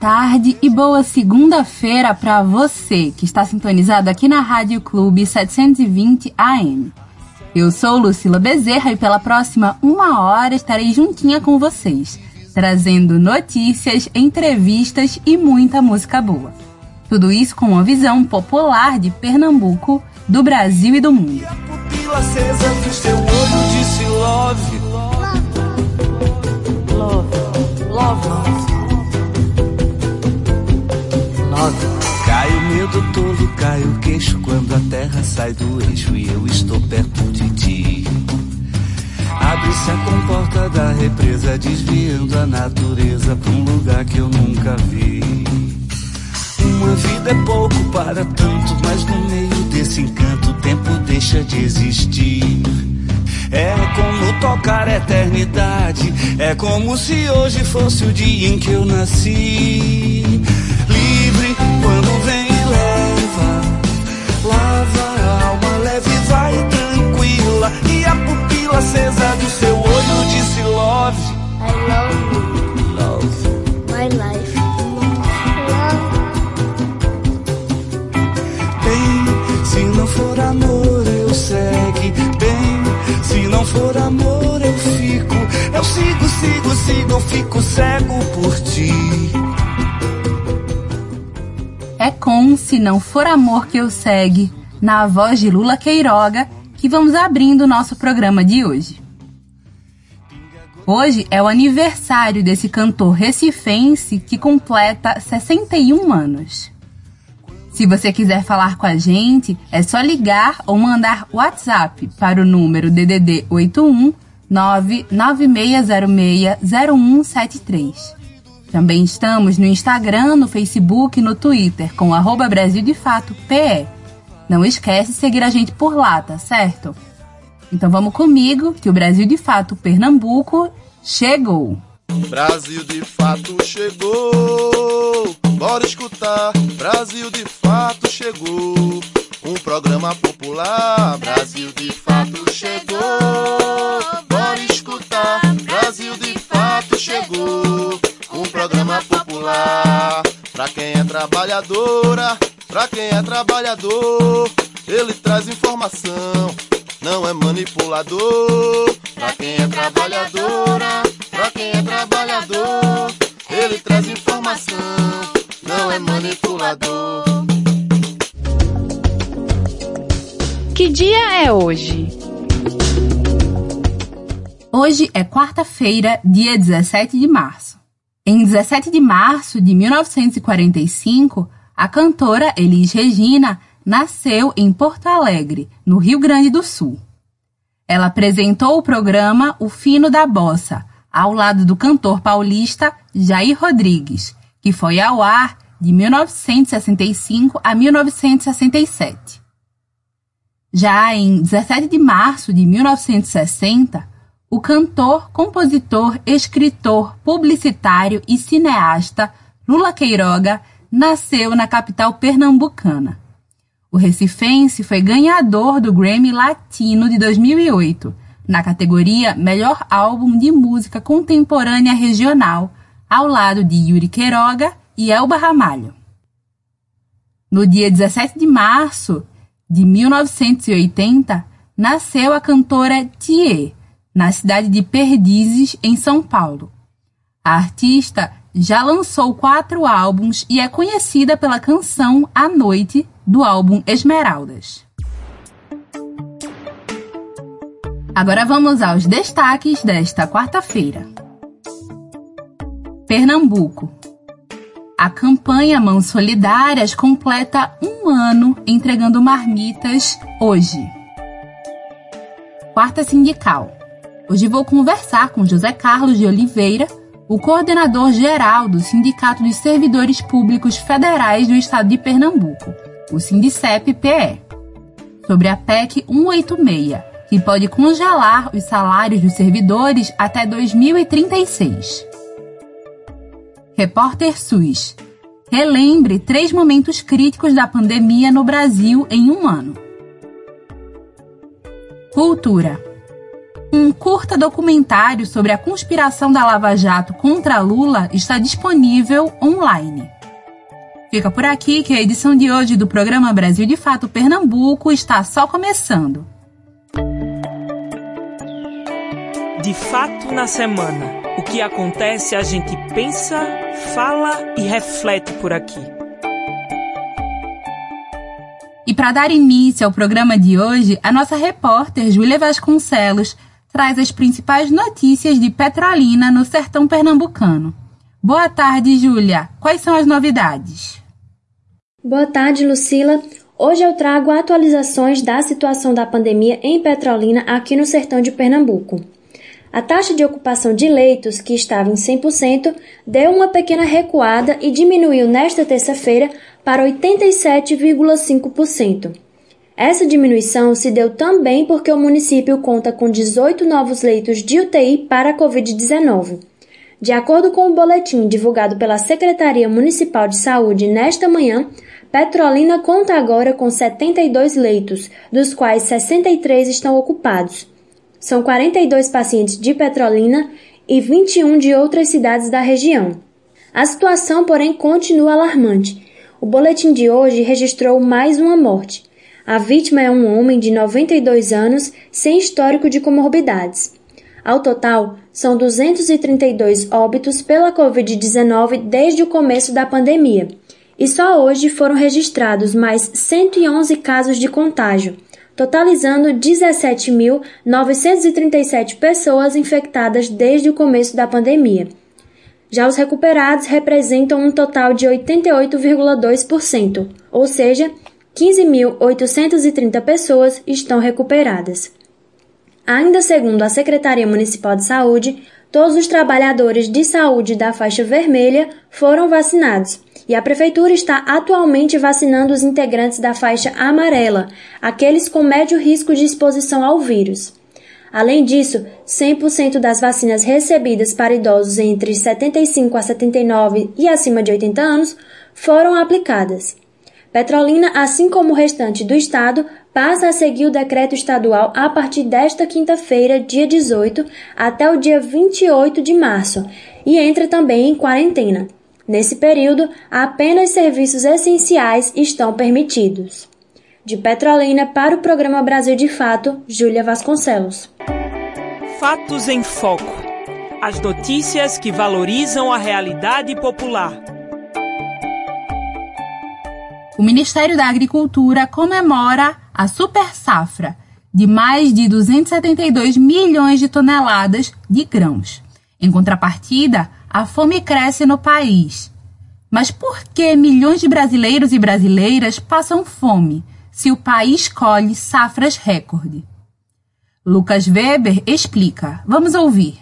Tarde e boa segunda-feira para você que está sintonizado aqui na Rádio Clube 720 AM. Eu sou Lucila Bezerra e pela próxima uma hora estarei juntinha com vocês, trazendo notícias, entrevistas e muita música boa. Tudo isso com uma visão popular de Pernambuco, do Brasil e do mundo. E medo tolo, cai o queixo quando a terra sai do eixo e eu estou perto de ti. Abre-se a comporta da represa, desviando a natureza pra um lugar que eu nunca vi. Uma vida é pouco para tanto, mas no meio desse encanto o tempo deixa de existir. É como tocar a eternidade, é como se hoje fosse o dia em que eu nasci. Acesa do seu olho disse love. I love you, Love. my life. Bem, se não for amor, eu segue. Bem, se não for amor, eu fico. Eu sigo, sigo, sigo, eu fico cego por ti. É com Se Não For Amor Que Eu Segue, na voz de Lula Queiroga, que vamos abrindo o nosso programa de hoje. Hoje é o aniversário desse cantor recifense que completa 61 anos. Se você quiser falar com a gente, é só ligar ou mandar WhatsApp para o número DDD 81 996060173. Também estamos no Instagram, no Facebook e no Twitter com arroba Brasil de Fato PE. Não esquece seguir a gente por lá, tá certo? Então vamos comigo que o Brasil de Fato Pernambuco chegou! Brasil de fato chegou. Bora escutar. Brasil de fato chegou. Um programa popular. Brasil de fato chegou. Bora escutar. Brasil de fato chegou. Um programa popular. Pra quem é trabalhadora, pra quem é trabalhador, ele traz informação. Não é manipulador. Pra quem é trabalhadora, pra quem é trabalhador, ele traz informação. Não é manipulador. Que dia é hoje? Hoje é quarta-feira, dia 17 de março. Em 17 de março de 1945, a cantora Elis Regina nasceu em Porto Alegre, no Rio Grande do Sul. Ela apresentou o programa O Fino da Bossa, ao lado do cantor paulista Jair Rodrigues, que foi ao ar de 1965 a 1967. Já em 17 de março de 1960, o cantor, compositor, escritor, publicitário e cineasta Lula Queiroga nasceu na capital pernambucana. O recifense foi ganhador do Grammy Latino de 2008, na categoria Melhor Álbum de Música Contemporânea Regional, ao lado de Yuri Queiroga e Elba Ramalho. No dia 17 de março de 1980, nasceu a cantora Thier, na cidade de Perdizes, em São Paulo. A artista já lançou quatro álbuns e é conhecida pela canção A Noite, do álbum Esmeraldas. Agora vamos aos destaques desta quarta-feira. Pernambuco. A campanha Mãos Solidárias completa um ano entregando marmitas hoje. Quarta Sindical. Hoje vou conversar com José Carlos de Oliveira, o coordenador geral do Sindicato dos Servidores Públicos Federais do Estado de Pernambuco, o Sindicep-PE, sobre a PEC 186, que pode congelar os salários dos servidores até 2036. Repórter SUS. Relembre três momentos críticos da pandemia no Brasil em um ano. Cultura. Um curta documentário sobre a conspiração da Lava Jato contra Lula está disponível online. Fica por aqui que a edição de hoje do programa Brasil de Fato Pernambuco está só começando. De fato na semana, o que acontece a gente pensa, fala e reflete por aqui. E para dar início ao programa de hoje, a nossa repórter Júlia Vasconcelos traz as principais notícias de Petrolina no sertão pernambucano. Boa tarde, Júlia. Quais são as novidades? Boa tarde, Lucila. Hoje eu trago atualizações da situação da pandemia em Petrolina aqui no sertão de Pernambuco. A taxa de ocupação de leitos, que estava em 100%, deu uma pequena recuada e diminuiu nesta terça-feira para 87,5%. Essa diminuição se deu também porque o município conta com 18 novos leitos de UTI para a Covid-19. De acordo com o boletim divulgado pela Secretaria Municipal de Saúde nesta manhã, Petrolina conta agora com 72 leitos, dos quais 63 estão ocupados. São 42 pacientes de Petrolina e 21 de outras cidades da região. A situação, porém, continua alarmante. O boletim de hoje registrou mais uma morte. A vítima é um homem de 92 anos sem histórico de comorbidades. Ao total, são 232 óbitos pela Covid-19 desde o começo da pandemia. E só hoje foram registrados mais 111 casos de contágio, totalizando 17.937 pessoas infectadas desde o começo da pandemia. Já os recuperados representam um total de 88,2%, ou seja, 15.830 pessoas estão recuperadas. Ainda segundo a Secretaria Municipal de Saúde, todos os trabalhadores de saúde da faixa vermelha foram vacinados e a Prefeitura está atualmente vacinando os integrantes da faixa amarela, aqueles com médio risco de exposição ao vírus. Além disso, 100% das vacinas recebidas para idosos entre 75 a 79 e acima de 80 anos foram aplicadas. Petrolina, assim como o restante do estado, passa a seguir o decreto estadual a partir desta quinta-feira, dia 18, até o dia 28 de março, e entra também em quarentena. Nesse período, apenas serviços essenciais estão permitidos. De Petrolina para o programa Brasil de Fato, Júlia Vasconcelos. Fatos em Foco. As notícias que valorizam a realidade popular. O Ministério da Agricultura comemora a super safra de mais de 272 milhões de toneladas de grãos. Em contrapartida, a fome cresce no país. Mas por que milhões de brasileiros e brasileiras passam fome se o país colhe safras recorde? Lucas Weber explica. Vamos ouvir.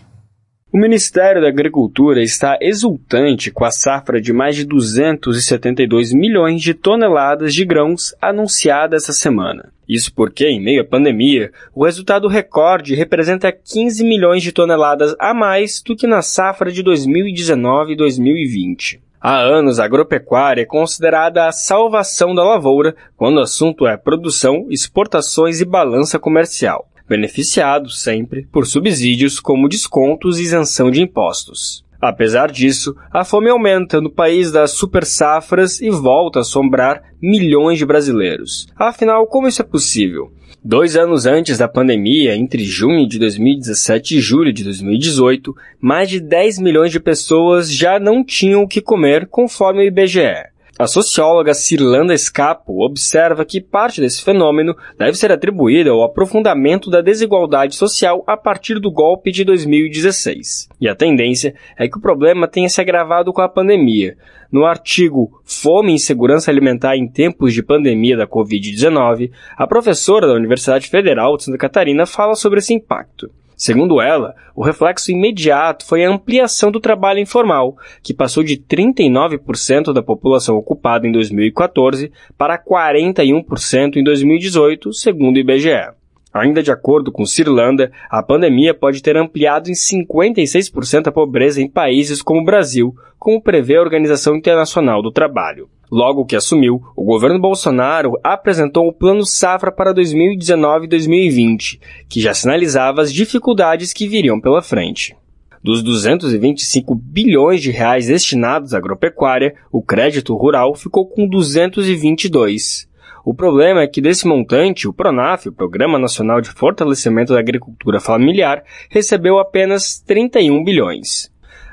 O Ministério da Agricultura está exultante com a safra de mais de 272 milhões de toneladas de grãos anunciada essa semana. Isso porque, em meio à pandemia, o resultado recorde representa 15 milhões de toneladas a mais do que na safra de 2019 e 2020. Há anos, a agropecuária é considerada a salvação da lavoura quando o assunto é produção, exportações e balança comercial beneficiado sempre por subsídios como descontos e isenção de impostos. Apesar disso, a fome aumenta no país das super safras e volta a assombrar milhões de brasileiros. Afinal, como isso é possível? Dois anos antes da pandemia, entre junho de 2017 e julho de 2018, mais de 10 milhões de pessoas já não tinham o que comer, conforme o IBGE. A socióloga Cirlanda Scapo observa que parte desse fenômeno deve ser atribuída ao aprofundamento da desigualdade social a partir do golpe de 2016. E a tendência é que o problema tenha se agravado com a pandemia. No artigo Fome e Insegurança Alimentar em Tempos de Pandemia da Covid-19, a professora da Universidade Federal de Santa Catarina fala sobre esse impacto. Segundo ela, o reflexo imediato foi a ampliação do trabalho informal, que passou de 39% da população ocupada em 2014 para 41% em 2018, segundo o IBGE. Ainda de acordo com Cirlanda, a pandemia pode ter ampliado em 56% a pobreza em países como o Brasil, como prevê a Organização Internacional do Trabalho. Logo que assumiu, o governo Bolsonaro apresentou o Plano Safra para 2019 e 2020, que já sinalizava as dificuldades que viriam pela frente. Dos 225 bilhões de reais destinados à agropecuária, o crédito rural ficou com 222. O problema é que desse montante, o PRONAF, o Programa Nacional de Fortalecimento da Agricultura Familiar, recebeu apenas 31 bilhões.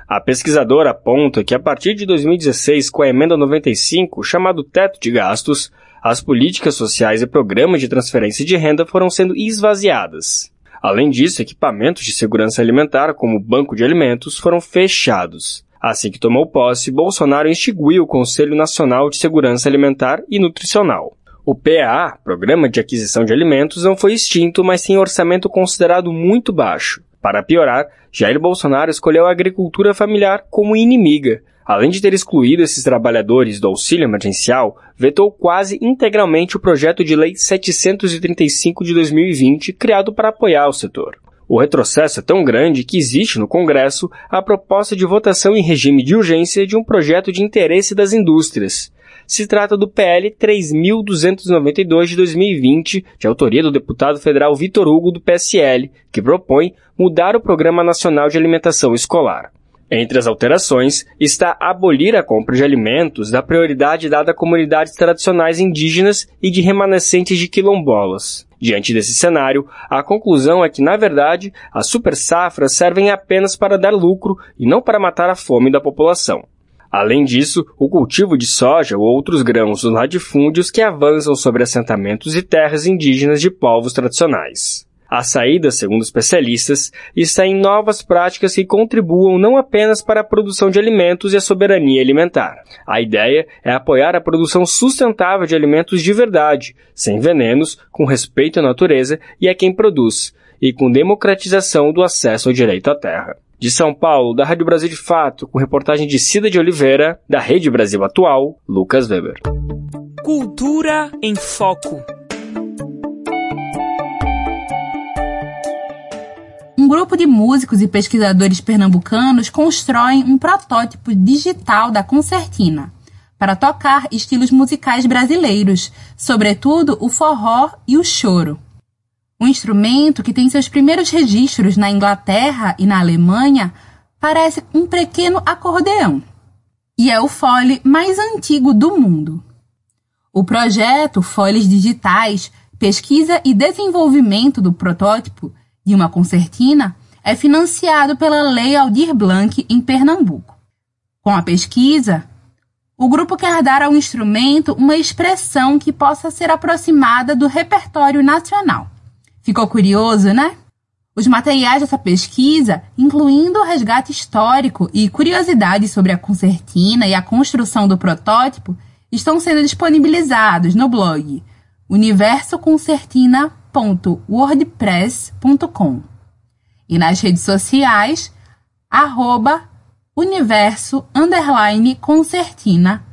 A pesquisadora aponta que a partir de 2016, com a emenda 95, chamado teto de gastos, as políticas sociais e programas de transferência de renda foram sendo esvaziadas. Além disso, equipamentos de segurança alimentar, como o Banco de Alimentos, foram fechados. Assim que tomou posse, Bolsonaro instituiu o Conselho Nacional de Segurança Alimentar e Nutricional. O PAA, Programa de Aquisição de Alimentos, não foi extinto, mas tem orçamento considerado muito baixo. Para piorar, Jair Bolsonaro escolheu a agricultura familiar como inimiga. Além de ter excluído esses trabalhadores do auxílio emergencial, vetou quase integralmente o projeto de lei 735 de 2020, criado para apoiar o setor. O retrocesso é tão grande que existe no Congresso a proposta de votação em regime de urgência de um projeto de interesse das indústrias. Se trata do PL 3292 de 2020, de autoria do deputado federal Vitor Hugo do PSL, que propõe mudar o Programa Nacional de Alimentação Escolar. Entre as alterações está abolir a compra de alimentos da prioridade dada a comunidades tradicionais indígenas e de remanescentes de quilombolas. Diante desse cenário, a conclusão é que, na verdade, as super safras servem apenas para dar lucro e não para matar a fome da população. Além disso, o cultivo de soja ou outros grãos latifúndios que avançam sobre assentamentos e terras indígenas de povos tradicionais. A saída, segundo especialistas, está em novas práticas que contribuam não apenas para a produção de alimentos e a soberania alimentar. A ideia é apoiar a produção sustentável de alimentos de verdade, sem venenos, com respeito à natureza e a quem produz, e com democratização do acesso ao direito à terra. De São Paulo, da Rádio Brasil de Fato, com reportagem de Cida de Oliveira, da Rede Brasil Atual, Lucas Weber. Cultura em Foco. Um grupo de músicos e pesquisadores pernambucanos constroem um protótipo digital da concertina para tocar estilos musicais brasileiros, sobretudo o forró e o choro. Um instrumento que tem seus primeiros registros na Inglaterra e na Alemanha parece um pequeno acordeão e é o fole mais antigo do mundo. O projeto Foles Digitais, pesquisa e desenvolvimento do protótipo de uma concertina, é financiado pela Lei Aldir Blanc em Pernambuco. Com a pesquisa, o grupo quer dar ao instrumento uma expressão que possa ser aproximada do repertório nacional. Ficou curioso, né? Os materiais dessa pesquisa, incluindo o resgate histórico e curiosidades sobre a concertina e a construção do protótipo, estão sendo disponibilizados no blog universoconcertina.wordpress.com e nas redes sociais arroba universo concertina.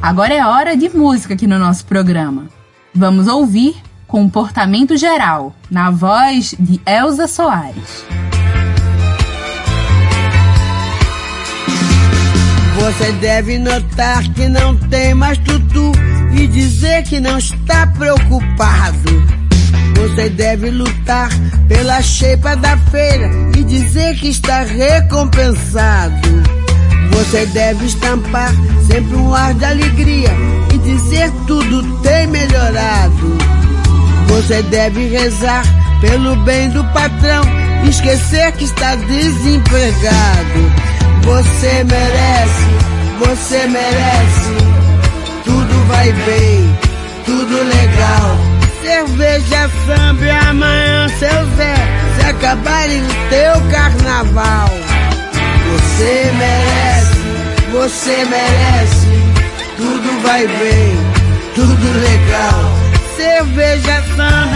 Agora é hora de música aqui no nosso programa. Vamos ouvir Comportamento Geral, na voz de Elza Soares. Você deve notar que não tem mais tudo e dizer que não está preocupado. Você deve lutar pela cheipa da feira e dizer que está recompensado. Você deve estampar sempre um ar de alegria dizer tudo tem melhorado. Você deve rezar pelo bem do patrão, esquecer que está desempregado. Você merece, você merece. Tudo vai bem, tudo legal. Cerveja, samba amanhã seu Zé. Se acabarem o teu carnaval. Você merece, você merece. Tudo vai bem, tudo legal. Cerveja,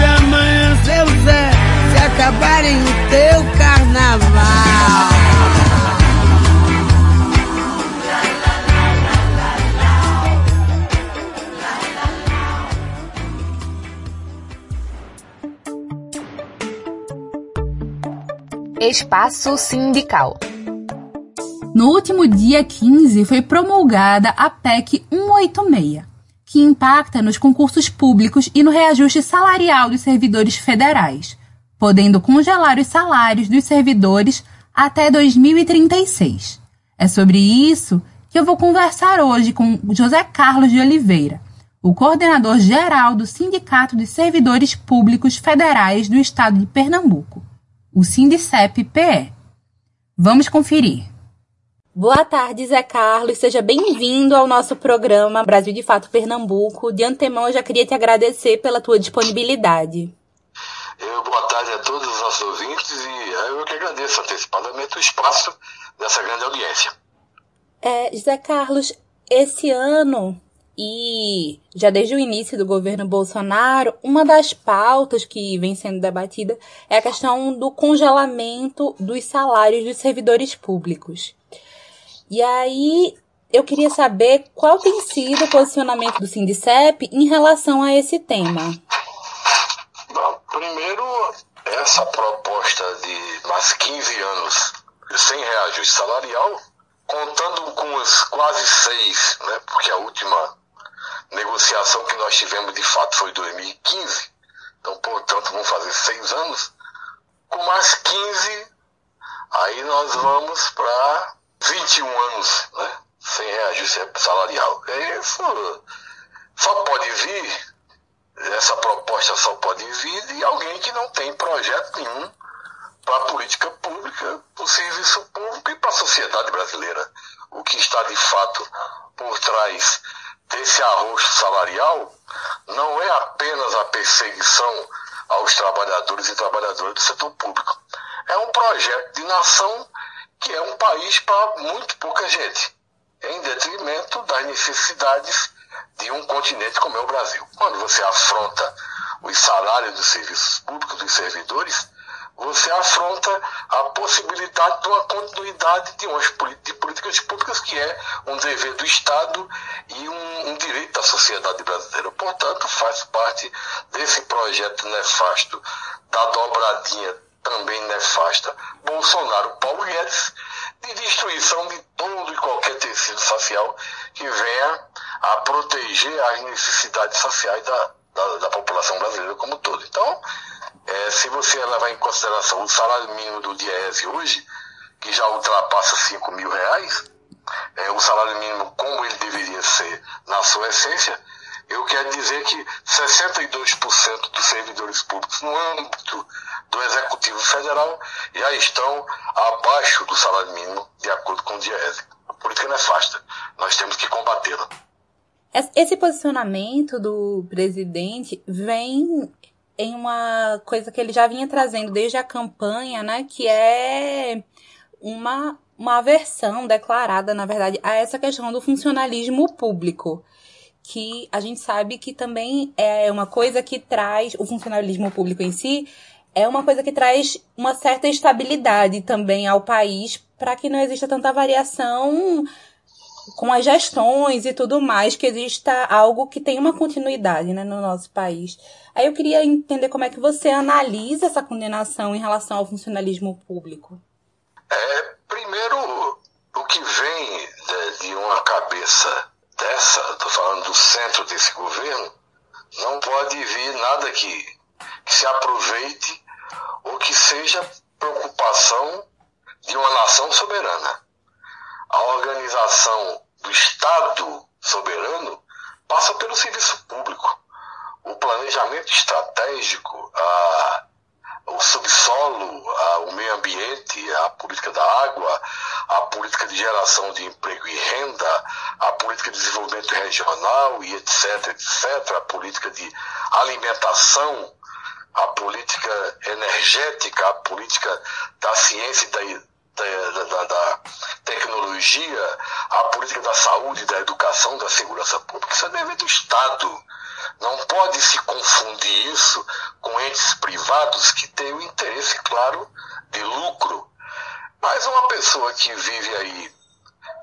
e amanhã seu Zé. Se acabarem o teu carnaval. Espaço Sindical. No último dia 15 foi promulgada a PEC 186, que impacta nos concursos públicos e no reajuste salarial dos servidores federais, podendo congelar os salários dos servidores até 2036. É sobre isso que eu vou conversar hoje com José Carlos de Oliveira, o coordenador geral do Sindicato dos Servidores Públicos Federais do Estado de Pernambuco, o Sindicep-PE. Vamos conferir. Boa tarde, Zé Carlos. Seja bem-vindo ao nosso programa Brasil de Fato Pernambuco. De antemão, eu já queria te agradecer pela tua disponibilidade. Eu, boa tarde a todos os nossos ouvintes e eu que agradeço antecipadamente o espaço dessa grande audiência. É, Zé Carlos, esse ano e já desde o início do governo Bolsonaro, uma das pautas que vem sendo debatida é a questão do congelamento dos salários dos servidores públicos. E aí eu queria saber qual tem sido o posicionamento do Sindicep em relação a esse tema. Primeiro, essa proposta de mais 15 anos sem reajuste salarial, contando com os quase seis, né, porque a última negociação que nós tivemos de fato foi em 2015, então, portanto, vão fazer seis anos. Com mais 15, aí nós vamos para 21 anos, né? Sem reajuste salarial. Isso só pode vir, essa proposta só pode vir de alguém que não tem projeto nenhum para a política pública, para o serviço público e para a sociedade brasileira. O que está de fato por trás desse arrosto salarial não é apenas a perseguição aos trabalhadores e trabalhadoras do setor público. É um projeto de nação que é um país para muito pouca gente, em detrimento das necessidades de um continente como é o Brasil. Quando você afronta os salários dos serviços públicos, dos servidores, você afronta a possibilidade de uma continuidade de, umas, de políticas públicas que é um dever do Estado e um, um direito da sociedade brasileira. Portanto, faz parte desse projeto nefasto da dobradinha também nefasta Bolsonaro-Paulo Guedes de destruição de todo e qualquer tecido social que venha a proteger as necessidades sociais da, da, da população brasileira como um todo. Então, é, se você levar em consideração o salário mínimo do DIEESE hoje, que já ultrapassa 5 mil reais, é, o salário mínimo como ele deveria ser na sua essência, eu quero dizer que 62% dos servidores públicos no âmbito do Executivo Federal já estão abaixo do salário mínimo, de acordo com o DIEESE. A política nefasta. Nós temos que combatê-la. Esse posicionamento do presidente vem em uma coisa que ele já vinha trazendo desde a campanha, né, que é uma, uma aversão declarada, na verdade, a essa questão do funcionalismo público. Que a gente sabe que também é uma coisa que traz, o funcionalismo público em si, é uma coisa que traz uma certa estabilidade também ao país para que não exista tanta variação com as gestões e tudo mais, que exista algo que tenha uma continuidade né, no nosso país. Aí eu queria entender como é que você analisa essa condenação em relação ao funcionalismo público. É, primeiro, o que vem de, de uma cabeça dessa, estou falando do centro desse governo, não pode vir nada que, que se aproveite ou que seja preocupação de uma nação soberana. A organização do Estado soberano passa pelo serviço público o planejamento estratégico, a, o subsolo, a, o meio ambiente, a política da água, a política de geração de emprego e renda, a política de desenvolvimento regional e etc, etc, a política de alimentação, a política energética, a política da ciência e da, da, da, da, tecnologia, a política da saúde, da educação, da segurança pública, isso é dever do Estado. Não pode se confundir isso com entes privados que têm o interesse, claro, de lucro. Mas uma pessoa que vive aí,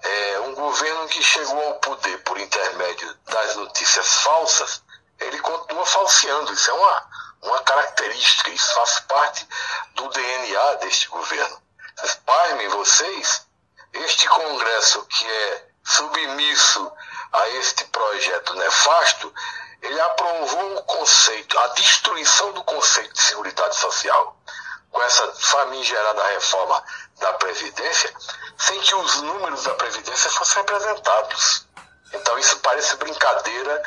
é, um governo que chegou ao poder por intermédio das notícias falsas, ele continua falseando. Isso é uma, uma característica, isso faz parte do DNA deste governo. Pasmem vocês, este Congresso que é submisso a este projeto nefasto, ele aprovou o conceito, a destruição do conceito de seguridade social, com essa famigerada reforma da Previdência, sem que os números da Previdência fossem apresentados. Então isso parece brincadeira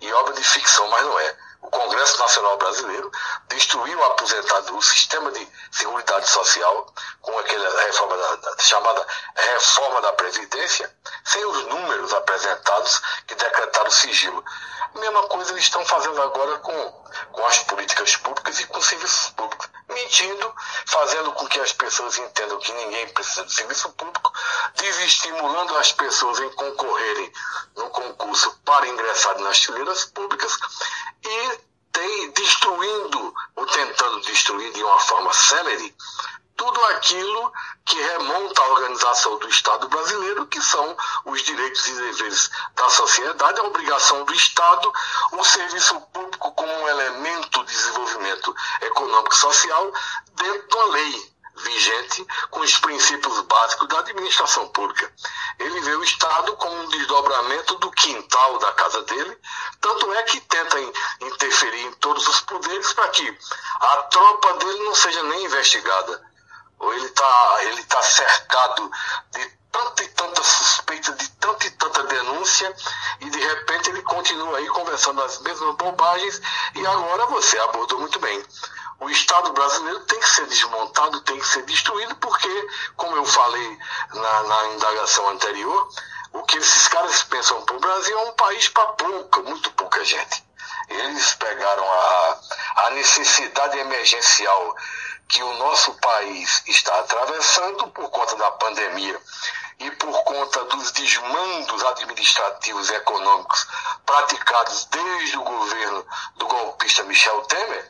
e obra de ficção, mas não é. O Congresso Nacional Brasileiro destruiu o aposentado, o sistema de seguridade social, com aquela reforma da, da, chamada reforma da Previdência, sem os números apresentados que decretaram sigilo. A mesma coisa eles estão fazendo agora com, com as políticas públicas e com os serviços públicos. Mentindo, fazendo com que as pessoas entendam que ninguém precisa de serviço público, desestimulando as pessoas em concorrerem no concurso para ingressar nas fileiras públicas e tem, destruindo, ou tentando destruir de uma forma célere, tudo aquilo que remonta à organização do Estado brasileiro, que são os direitos e deveres da sociedade, a obrigação do Estado, o serviço público como um elemento de desenvolvimento econômico e social dentro de uma lei vigente com os princípios básicos da administração pública. Ele vê o Estado como um desdobramento do quintal da casa dele, tanto é que tenta interferir em todos os poderes para que a tropa dele não seja nem investigada ou ele está ele tá cercado de tanta e tanta suspeita, de tanta e tanta denúncia, e de repente ele continua aí conversando as mesmas bobagens, e agora você abordou muito bem. O Estado brasileiro tem que ser desmontado, tem que ser destruído, porque, como eu falei na, na indagação anterior, o que esses caras pensam para o Brasil é um país para pouca, muito pouca gente. Eles pegaram a, a necessidade emergencial que o nosso país está atravessando por conta da pandemia e por conta dos desmandos administrativos e econômicos praticados desde o governo do golpista Michel Temer,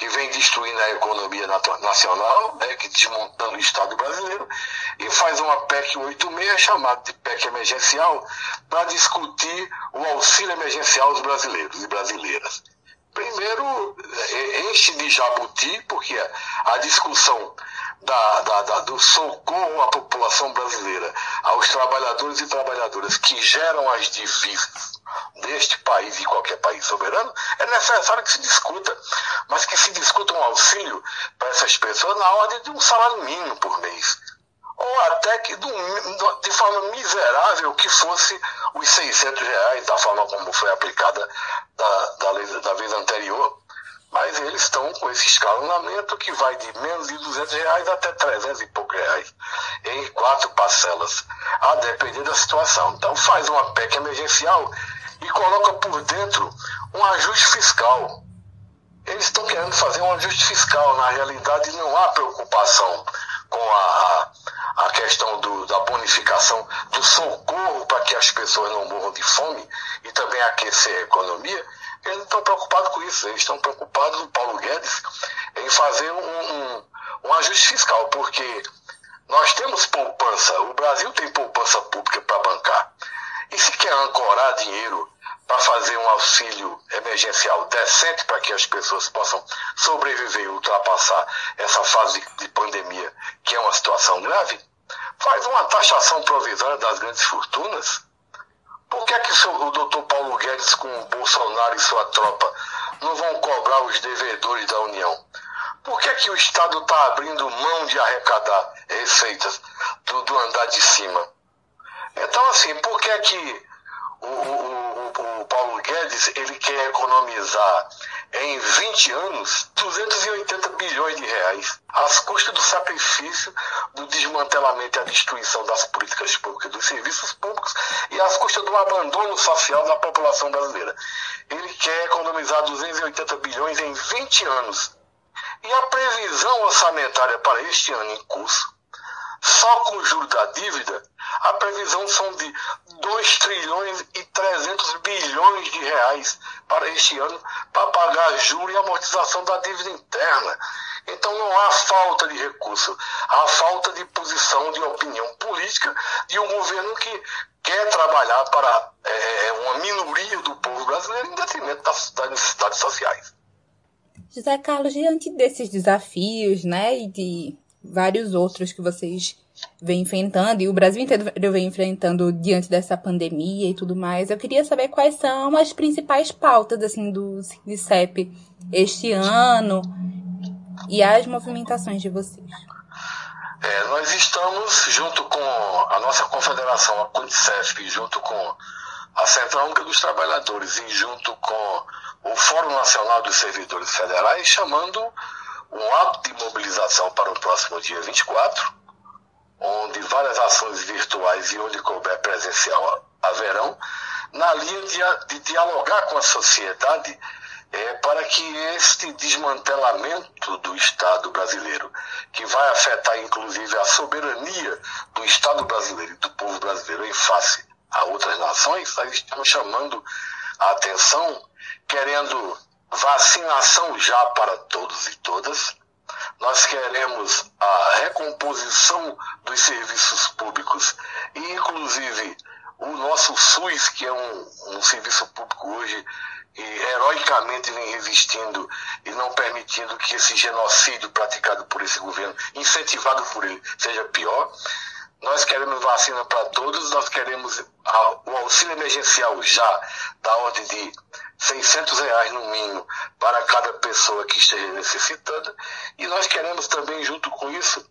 que vem destruindo a economia nacional, né, que desmontando o Estado brasileiro, e faz uma PEC 86, chamada de PEC emergencial, para discutir o auxílio emergencial aos brasileiros e brasileiras. Primeiro, é, enche de jabuti, porque a discussão da, da, da, do socorro à população brasileira, aos trabalhadores e trabalhadoras que geram as divisas deste país e qualquer país soberano, é necessário que se discuta, mas que se discuta um auxílio para essas pessoas na ordem de um salário mínimo por mês ou até que de forma miserável que fosse os 600 reais da forma como foi aplicada da, da, lei, da vez anterior. Mas eles estão com esse escalonamento que vai de menos de 200 reais até 300 e poucos reais, em quatro parcelas, a depender da situação. Então faz uma PEC emergencial e coloca por dentro um ajuste fiscal. Eles estão querendo fazer um ajuste fiscal. Na realidade, não há preocupação com a, a questão do, da bonificação, do socorro para que as pessoas não morram de fome e também aquecer a economia, eles não estão preocupados com isso. Eles estão preocupados, o Paulo Guedes, em fazer um, um, um ajuste fiscal, porque nós temos poupança, o Brasil tem poupança pública para bancar. E se quer ancorar dinheiro para fazer um auxílio emergencial decente para que as pessoas possam sobreviver e ultrapassar essa fase de, de pandemia, que é uma situação grave, faz uma taxação provisória das grandes fortunas. Por que, é que o doutor Paulo Guedes, com o Bolsonaro e sua tropa, não vão cobrar os devedores da União? Por que, é que o Estado está abrindo mão de arrecadar receitas do, do andar de cima? Então, assim, por que é que o, o, o, Paulo Guedes ele quer economizar em 20 anos 280 bilhões de reais, às custas do sacrifício, do desmantelamento e a destruição das políticas públicas, dos serviços públicos e às custas do abandono social da população brasileira. Ele quer economizar 280 bilhões em 20 anos. E a previsão orçamentária para este ano em curso, só com o juro da dívida, a previsão são de 2 trilhões e 300 bilhões de reais para este ano para pagar juros e amortização da dívida interna. Então não há falta de recurso, há falta de posição de opinião política de um governo que quer trabalhar para é, uma minoria do povo brasileiro em detrimento das, das necessidades sociais. José Carlos, diante desses desafios, né, e de vários outros que vocês vem enfrentando, e o Brasil inteiro vem enfrentando diante dessa pandemia e tudo mais. Eu queria saber quais são as principais pautas, assim, do CICEP este ano e as movimentações de vocês. É, nós estamos, junto com a nossa confederação, a CUNICEF, junto com a Central Única dos Trabalhadores e junto com o Fórum Nacional dos Servidores Federais, chamando um ato de mobilização para o próximo dia 24, onde várias ações virtuais e onde couber presencial haverão, na linha de, de dialogar com a sociedade é, para que este desmantelamento do Estado brasileiro, que vai afetar inclusive a soberania do Estado brasileiro e do povo brasileiro em face a outras nações, nós estamos chamando a atenção, querendo vacinação já para todos e todas, nós queremos a recomposição dos serviços públicos e, inclusive, o nosso SUS, que é um, um serviço público hoje e heroicamente vem resistindo e não permitindo que esse genocídio praticado por esse governo, incentivado por ele, seja pior. Nós queremos vacina para todos, nós queremos o auxílio emergencial já, da ordem de 600 reais no mínimo para cada pessoa que esteja necessitando. E nós queremos também, junto com isso,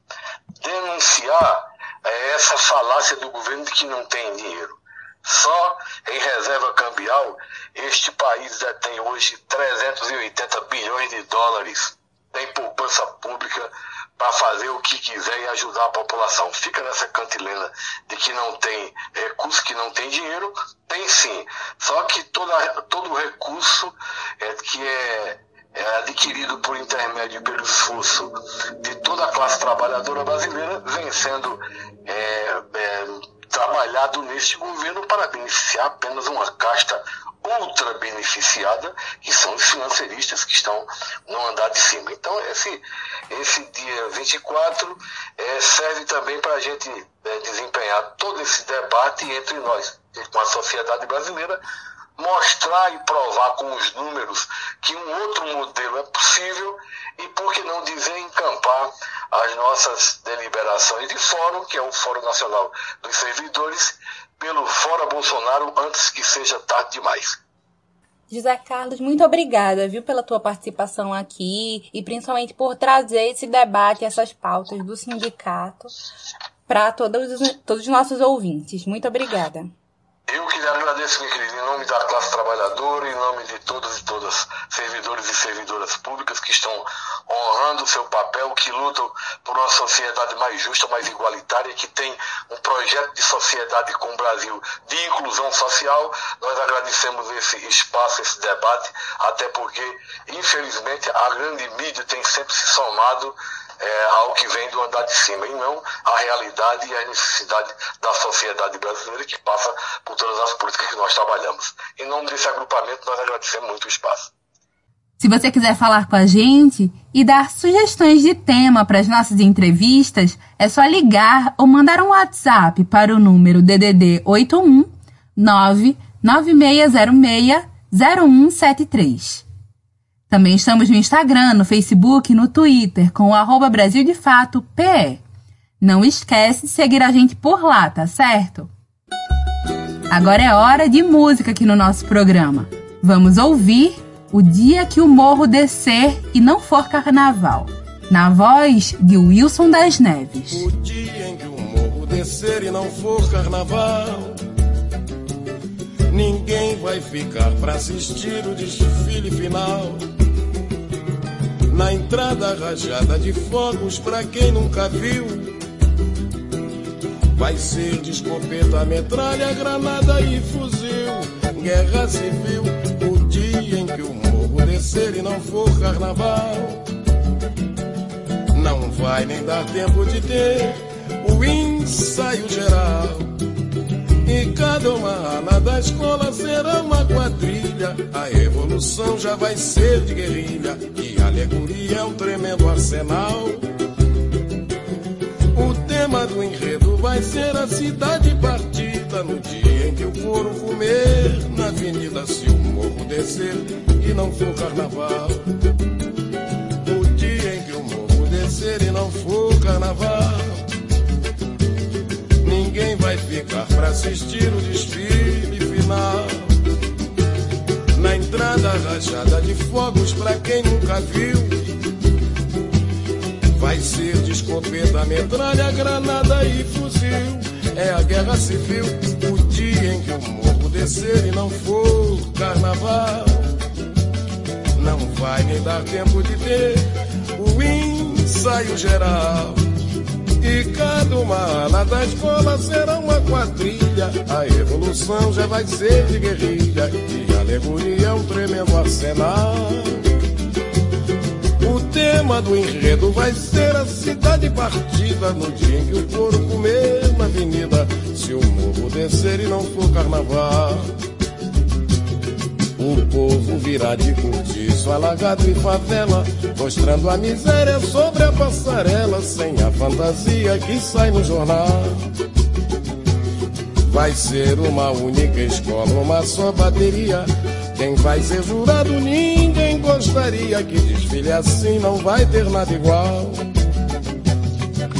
denunciar é, essa falácia do governo de que não tem dinheiro. Só em reserva cambial, este país detém hoje 380 bilhões de dólares. Tem poupança pública para fazer o que quiser e ajudar a população. Fica nessa cantilena de que não tem recurso, que não tem dinheiro. Tem sim. Só que toda, todo recurso é, que é, é adquirido por intermédio pelo esforço de toda a classe trabalhadora brasileira vem sendo é, é, trabalhado neste governo para beneficiar apenas uma casta ultra beneficiada, que são os financeiristas que estão no andar de cima. Então, esse, esse dia 24 é, serve também para a gente é, desempenhar todo esse debate entre nós, com a sociedade brasileira, mostrar e provar com os números que um outro modelo é possível e, por que não dizer, encampar as nossas deliberações de fórum, que é o Fórum Nacional dos Servidores, pelo Fora Bolsonaro antes que seja tarde demais. José Carlos, muito obrigada, viu, pela tua participação aqui e principalmente por trazer esse debate, essas pautas do sindicato para todos, todos os nossos ouvintes. Muito obrigada. Eu que lhe agradeço, minha querida, em nome da classe trabalhadora, em nome de todos e todas, servidores e servidoras públicas que estão honrando o seu papel, que lutam por uma sociedade mais justa, mais igualitária, que tem um projeto de sociedade com o Brasil de inclusão social. Nós agradecemos esse espaço, esse debate, até porque, infelizmente, a grande mídia tem sempre se somado é, ao que vem do andar de cima e não a realidade e a necessidade da sociedade brasileira que passa por todas as políticas que nós trabalhamos. Em nome desse agrupamento, nós agradecemos muito o espaço. Se você quiser falar com a gente e dar sugestões de tema para as nossas entrevistas, é só ligar ou mandar um WhatsApp para o número DDD 81 99606 0173. Também estamos no Instagram, no Facebook e no Twitter com o arroba Brasil de Fato PE. Não esquece de seguir a gente por lá, tá certo? Agora é hora de música aqui no nosso programa. Vamos ouvir O Dia que o Morro Descer e Não For Carnaval, na voz de Wilson das Neves. O dia em que o morro descer e não for carnaval Ninguém vai ficar para assistir o desfile final. Na entrada rajada de fogos, pra quem nunca viu, vai ser de escopeta, metralha, granada e fuzil. Guerra civil, dia em que o morro descer e não for carnaval. Não vai nem dar tempo de ter o ensaio geral. E cada uma ala da escola será uma quadrilha. A evolução já vai ser de guerrilha. E a alegoria é um tremendo arsenal. O tema do enredo vai ser a cidade partida. No dia em que o couro comer na avenida, se o morro descer e não for carnaval. O dia em que o morro descer e não for carnaval ninguém vai ficar para assistir o desfile final. Na entrada rajada de fogos para quem nunca viu. Vai ser de escopeta, metralha, granada e fuzil. É a guerra civil, o dia em que o morro descer e não for carnaval. Não vai nem dar tempo de ter o ensaio geral. E cada uma ala da escola será uma quadrilha. A evolução já vai ser de guerrilha. E a alegoria é um tremendo arsenal. O tema do enredo vai ser a cidade partida. No dia em que o couro comer avenida. Se o morro descer e não for carnaval. O povo virá de cortiço, alagado e favela, mostrando a miséria sobre a passarela, sem a fantasia que sai no jornal. Vai ser uma única escola, uma só bateria. Quem vai ser jurado, ninguém gostaria que desfile assim não vai ter nada igual.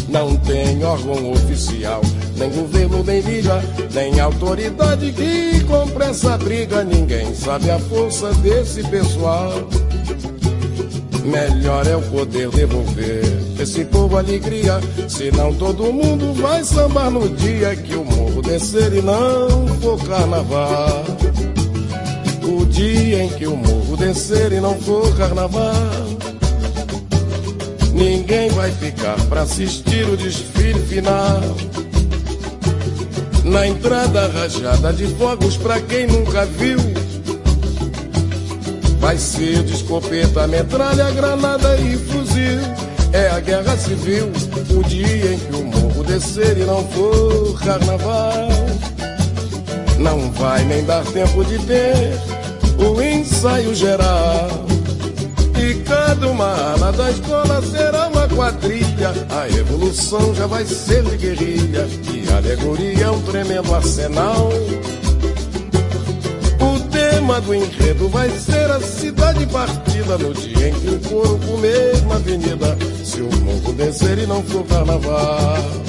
Não tem órgão oficial, nem governo, nem liga, nem autoridade que compre essa briga. Ninguém sabe a força desse pessoal. Melhor é o poder devolver esse povo alegria. Senão todo mundo vai sambar no dia que o morro descer e não for carnaval. O dia em que o morro descer e não for carnaval. Ninguém vai ficar para assistir o desfile final. Na entrada rajada de fogos pra quem nunca viu. Vai ser de escopeta, metralha, granada e fuzil. É a guerra civil, o dia em que o morro descer e não for carnaval. Não vai nem dar tempo de ter o ensaio geral. Cada uma ala da escola será uma quadrilha. A evolução já vai ser de guerrilha. E a alegoria é um tremendo arsenal. O tema do enredo vai ser a cidade partida. No dia em que o couro comer na avenida. Se o morro descer e não for carnaval.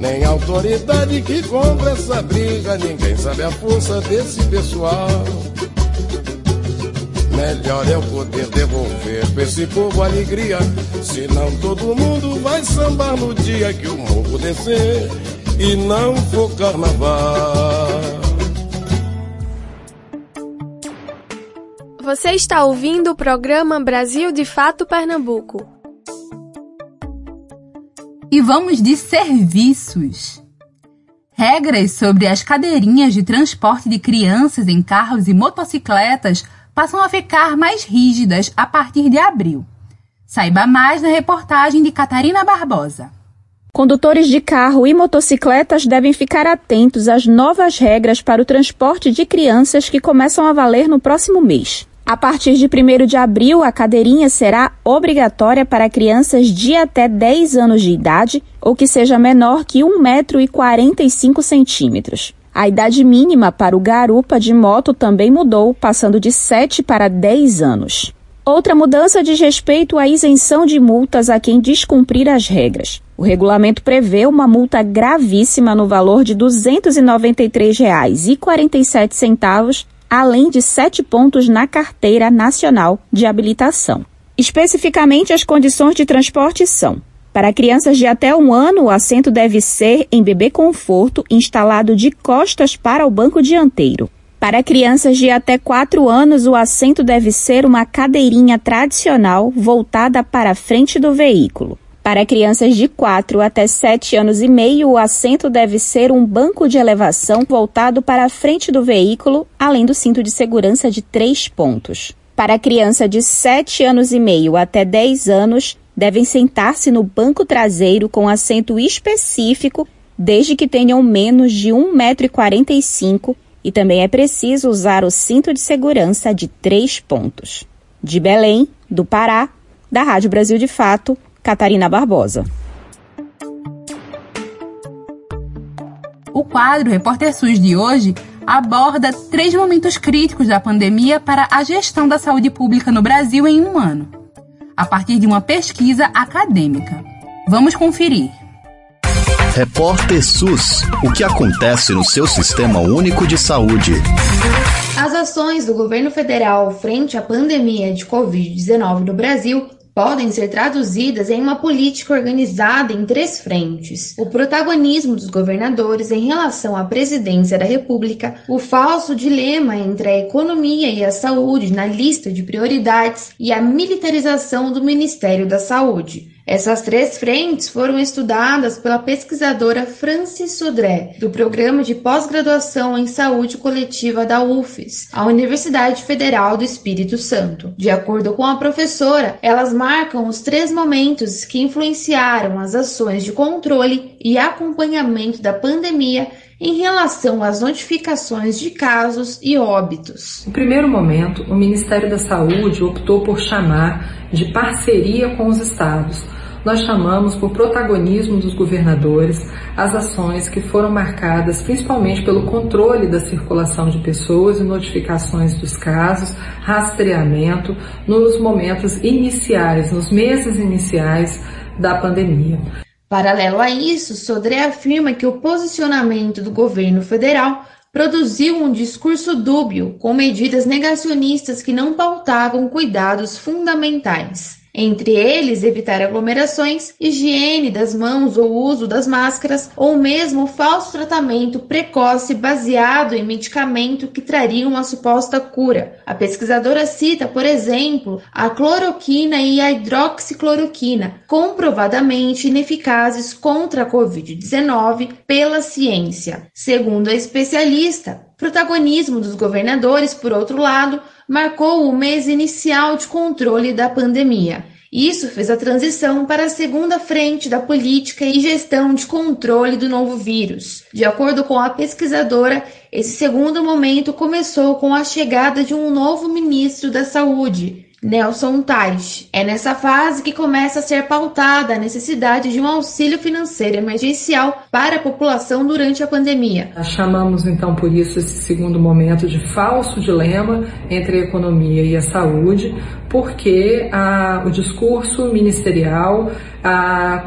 nem autoridade que compra essa briga. Ninguém sabe a força desse pessoal. Melhor é o poder devolver pra esse povo alegria. Senão todo mundo vai sambar no dia que o morro descer e não for carnaval. Você está ouvindo o programa Brasil de Fato Pernambuco. Vamos de serviços. Regras sobre as cadeirinhas de transporte de crianças em carros e motocicletas passam a ficar mais rígidas a partir de abril. Saiba mais na reportagem de Catarina Barbosa. Condutores de carro e motocicletas devem ficar atentos às novas regras para o transporte de crianças que começam a valer no próximo mês. A partir de 1 de abril, a cadeirinha será obrigatória para crianças de até 10 anos de idade ou que seja menor que 1,45 metro. A idade mínima para o garupa de moto também mudou, passando de 7 para 10 anos. Outra mudança diz respeito à isenção de multas a quem descumprir as regras. O regulamento prevê uma multa gravíssima no valor de R$ 293,47, além de sete pontos na carteira nacional de habilitação. Especificamente, as condições de transporte são para crianças de até um ano, o assento deve ser em bebê conforto, instalado de costas para o banco dianteiro. Para crianças de até 4 anos, o assento deve ser uma cadeirinha tradicional voltada para a frente do veículo. Para crianças de 4 até 7 anos e meio, o assento deve ser um banco de elevação voltado para a frente do veículo, além do cinto de segurança de 3 pontos. Para criança de 7 anos e meio até 10 anos, devem sentar-se no banco traseiro com assento específico, desde que tenham menos de 1,45m e também é preciso usar o cinto de segurança de três pontos. De Belém, do Pará, da Rádio Brasil de Fato, Catarina Barbosa. O quadro Repórter SUS de hoje aborda três momentos críticos da pandemia para a gestão da saúde pública no Brasil em um ano a partir de uma pesquisa acadêmica. Vamos conferir. Repórter SUS: O que acontece no seu sistema único de saúde? As ações do governo federal frente à pandemia de Covid-19 no Brasil podem ser traduzidas em uma política organizada em três frentes: o protagonismo dos governadores em relação à presidência da República, o falso dilema entre a economia e a saúde na lista de prioridades e a militarização do Ministério da Saúde. Essas três frentes foram estudadas pela pesquisadora Francis Sodré, do Programa de Pós-Graduação em Saúde Coletiva da UFES, a Universidade Federal do Espírito Santo. De acordo com a professora, elas marcam os três momentos que influenciaram as ações de controle e acompanhamento da pandemia em relação às notificações de casos e óbitos. No primeiro momento, o Ministério da Saúde optou por chamar de parceria com os estados nós chamamos por protagonismo dos governadores as ações que foram marcadas principalmente pelo controle da circulação de pessoas e notificações dos casos, rastreamento nos momentos iniciais, nos meses iniciais da pandemia. Paralelo a isso, Sodré afirma que o posicionamento do governo federal produziu um discurso dúbio com medidas negacionistas que não pautavam cuidados fundamentais entre eles evitar aglomerações, higiene das mãos ou uso das máscaras, ou mesmo falso tratamento precoce baseado em medicamento que traria uma suposta cura. A pesquisadora cita, por exemplo, a cloroquina e a hidroxicloroquina, comprovadamente ineficazes contra a Covid-19 pela ciência. Segundo a especialista, protagonismo dos governadores, por outro lado, marcou o mês inicial de controle da pandemia. Isso fez a transição para a segunda frente da política e gestão de controle do novo vírus. De acordo com a pesquisadora, esse segundo momento começou com a chegada de um novo ministro da Saúde, Nelson Tais. É nessa fase que começa a ser pautada a necessidade de um auxílio financeiro emergencial para a população durante a pandemia. Chamamos então por isso esse segundo momento de falso dilema entre a economia e a saúde, porque o discurso ministerial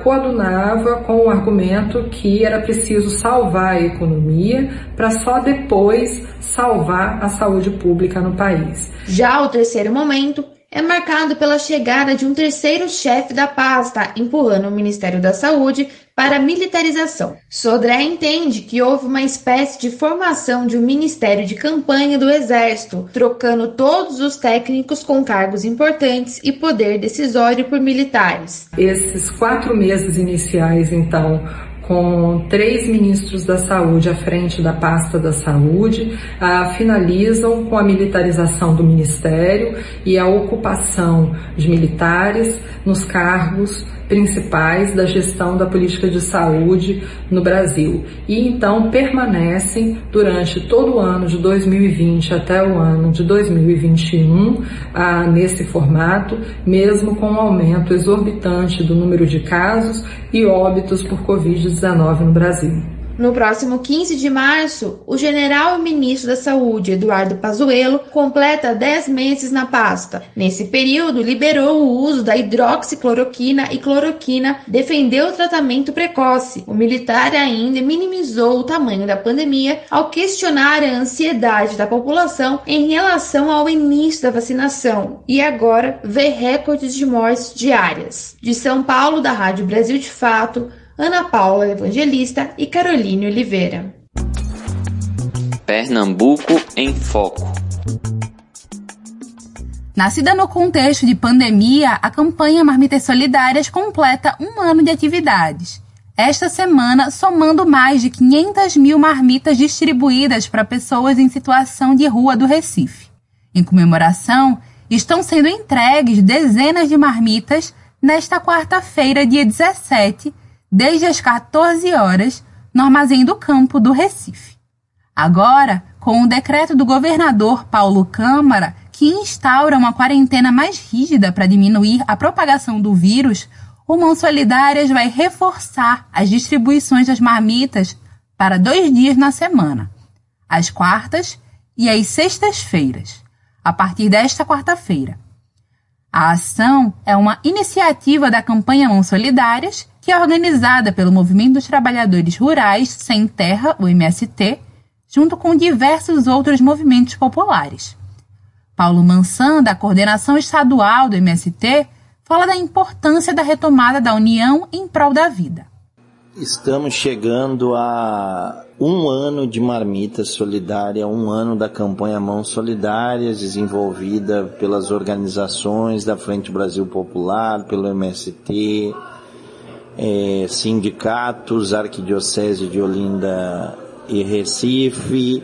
coadunava com o argumento que era preciso salvar a economia para só depois salvar a saúde pública no país. Já o terceiro momento é marcado pela chegada de um terceiro chefe da pasta, empurrando o Ministério da Saúde para a militarização. Sodré entende que houve uma espécie de formação de um ministério de campanha do Exército, trocando todos os técnicos com cargos importantes e poder decisório por militares. Esses quatro meses iniciais, então, com três ministros da saúde à frente da pasta da saúde, ah, finalizam com a militarização do ministério e a ocupação de militares nos cargos principais da gestão da política de saúde no Brasil. E então permanecem durante todo o ano de 2020 até o ano de 2021 ah, nesse formato, mesmo com um aumento exorbitante do número de casos e óbitos por Covid-19 no Brasil. No próximo 15 de março, o general e ministro da Saúde, Eduardo Pazuello, completa 10 meses na pasta. Nesse período, liberou o uso da hidroxicloroquina e cloroquina, defendeu o tratamento precoce. O militar ainda minimizou o tamanho da pandemia ao questionar a ansiedade da população em relação ao início da vacinação e agora vê recordes de mortes diárias. De São Paulo, da Rádio Brasil de Fato, Ana Paula Evangelista e Caroline Oliveira. Pernambuco em Foco. Nascida no contexto de pandemia, a campanha Marmitas Solidárias completa um ano de atividades. Esta semana, somando mais de 500 mil marmitas distribuídas para pessoas em situação de rua do Recife. Em comemoração, estão sendo entregues dezenas de marmitas nesta quarta-feira, dia 17, desde as 14 horas, no Armazém do Campo do Recife. Agora, com o decreto do governador Paulo Câmara, que instaura uma quarentena mais rígida para diminuir a propagação do vírus, o Mão Solidárias vai reforçar as distribuições das marmitas para dois dias na semana, às quartas e às sextas-feiras, a partir desta quarta-feira. A ação é uma iniciativa da campanha Mão Solidárias que é organizada pelo Movimento dos Trabalhadores Rurais Sem Terra, o MST, junto com diversos outros movimentos populares. Paulo Mansan, da coordenação estadual do MST, fala da importância da retomada da união em prol da vida. Estamos chegando a um ano de Marmita Solidária, um ano da campanha Mãos Solidárias, desenvolvida pelas organizações da Frente Brasil Popular, pelo MST, é, sindicatos, Arquidiocese de Olinda e Recife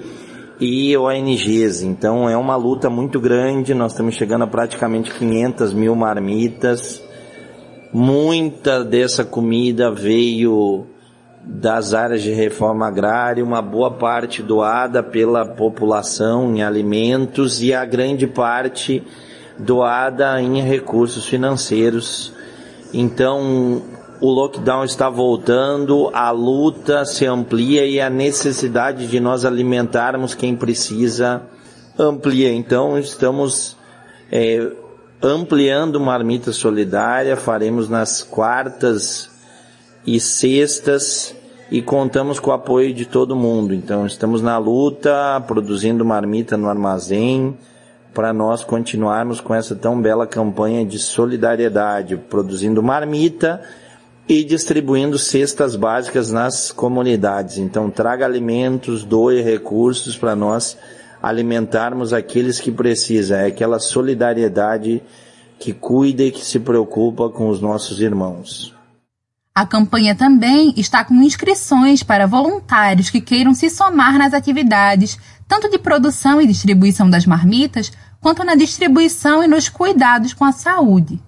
e ONGs. Então é uma luta muito grande, nós estamos chegando a praticamente 500 mil marmitas. Muita dessa comida veio das áreas de reforma agrária, uma boa parte doada pela população em alimentos e a grande parte doada em recursos financeiros. Então, o lockdown está voltando, a luta se amplia e a necessidade de nós alimentarmos quem precisa amplia. Então estamos é, ampliando Marmita Solidária, faremos nas quartas e sextas e contamos com o apoio de todo mundo. Então estamos na luta, produzindo marmita no armazém para nós continuarmos com essa tão bela campanha de solidariedade, produzindo marmita e distribuindo cestas básicas nas comunidades. Então, traga alimentos, doe recursos para nós alimentarmos aqueles que precisam. É aquela solidariedade que cuida e que se preocupa com os nossos irmãos. A campanha também está com inscrições para voluntários que queiram se somar nas atividades, tanto de produção e distribuição das marmitas, quanto na distribuição e nos cuidados com a saúde.